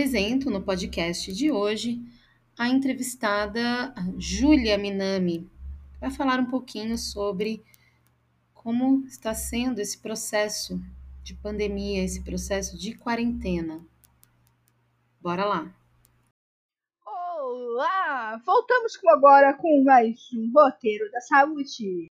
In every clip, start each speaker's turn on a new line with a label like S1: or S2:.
S1: Apresento no podcast de hoje a entrevistada Júlia Minami. Vai falar um pouquinho sobre como está sendo esse processo de pandemia, esse processo de quarentena. Bora lá!
S2: Olá! Voltamos agora com mais um roteiro da saúde.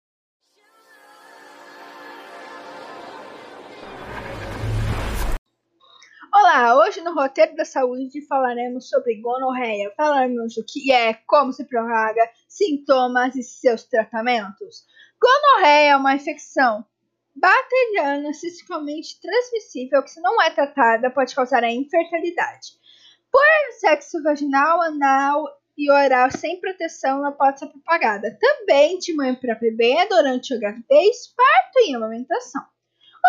S2: Hoje no roteiro da saúde falaremos sobre gonorreia. Falaremos o que é, como se propaga, sintomas e seus tratamentos. Gonorreia é uma infecção bacteriana sistemicamente transmissível que, se não é tratada, pode causar a infertilidade. Por sexo vaginal, anal e oral sem proteção, ela pode ser propagada também de mãe para bebê durante a gravidez, parto e amamentação.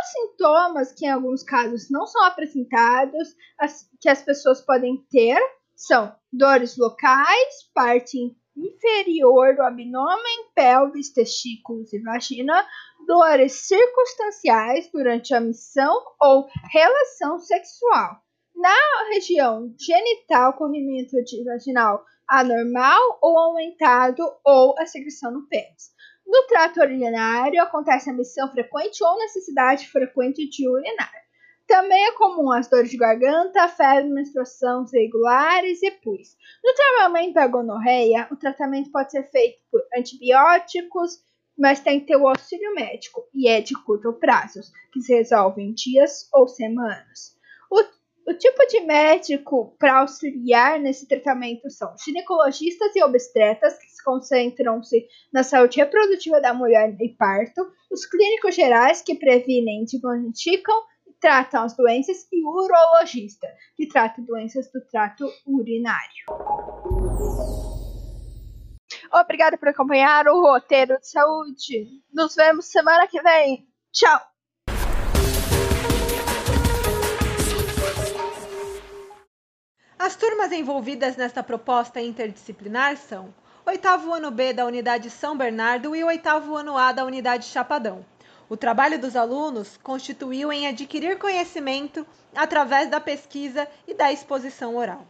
S2: Os sintomas, que em alguns casos não são apresentados, as, que as pessoas podem ter, são dores locais, parte inferior do abdômen, pelvis, testículos e vagina, dores circunstanciais durante a missão ou relação sexual. Na região genital, corrimento vaginal anormal ou aumentado ou a secreção no pênis. No trato urinário, acontece a missão frequente ou necessidade frequente de urinar. Também é comum as dores de garganta, febre, menstruação irregulares e pus. No tratamento da gonorreia, o tratamento pode ser feito por antibióticos, mas tem que ter o auxílio médico e é de curto prazo, que se resolve em dias ou semanas. O o tipo de médico para auxiliar nesse tratamento são ginecologistas e obstetras, que se concentram-se na saúde reprodutiva da mulher e parto, os clínicos gerais, que previnem, diagnosticam e tratam as doenças, e o urologista, que trata doenças do trato urinário. Obrigada por acompanhar o roteiro de saúde. Nos vemos semana que vem. Tchau!
S3: Turmas envolvidas nesta proposta interdisciplinar são oitavo ano B da Unidade São Bernardo e oitavo ano A da Unidade Chapadão. O trabalho dos alunos constituiu em adquirir conhecimento através da pesquisa e da exposição oral.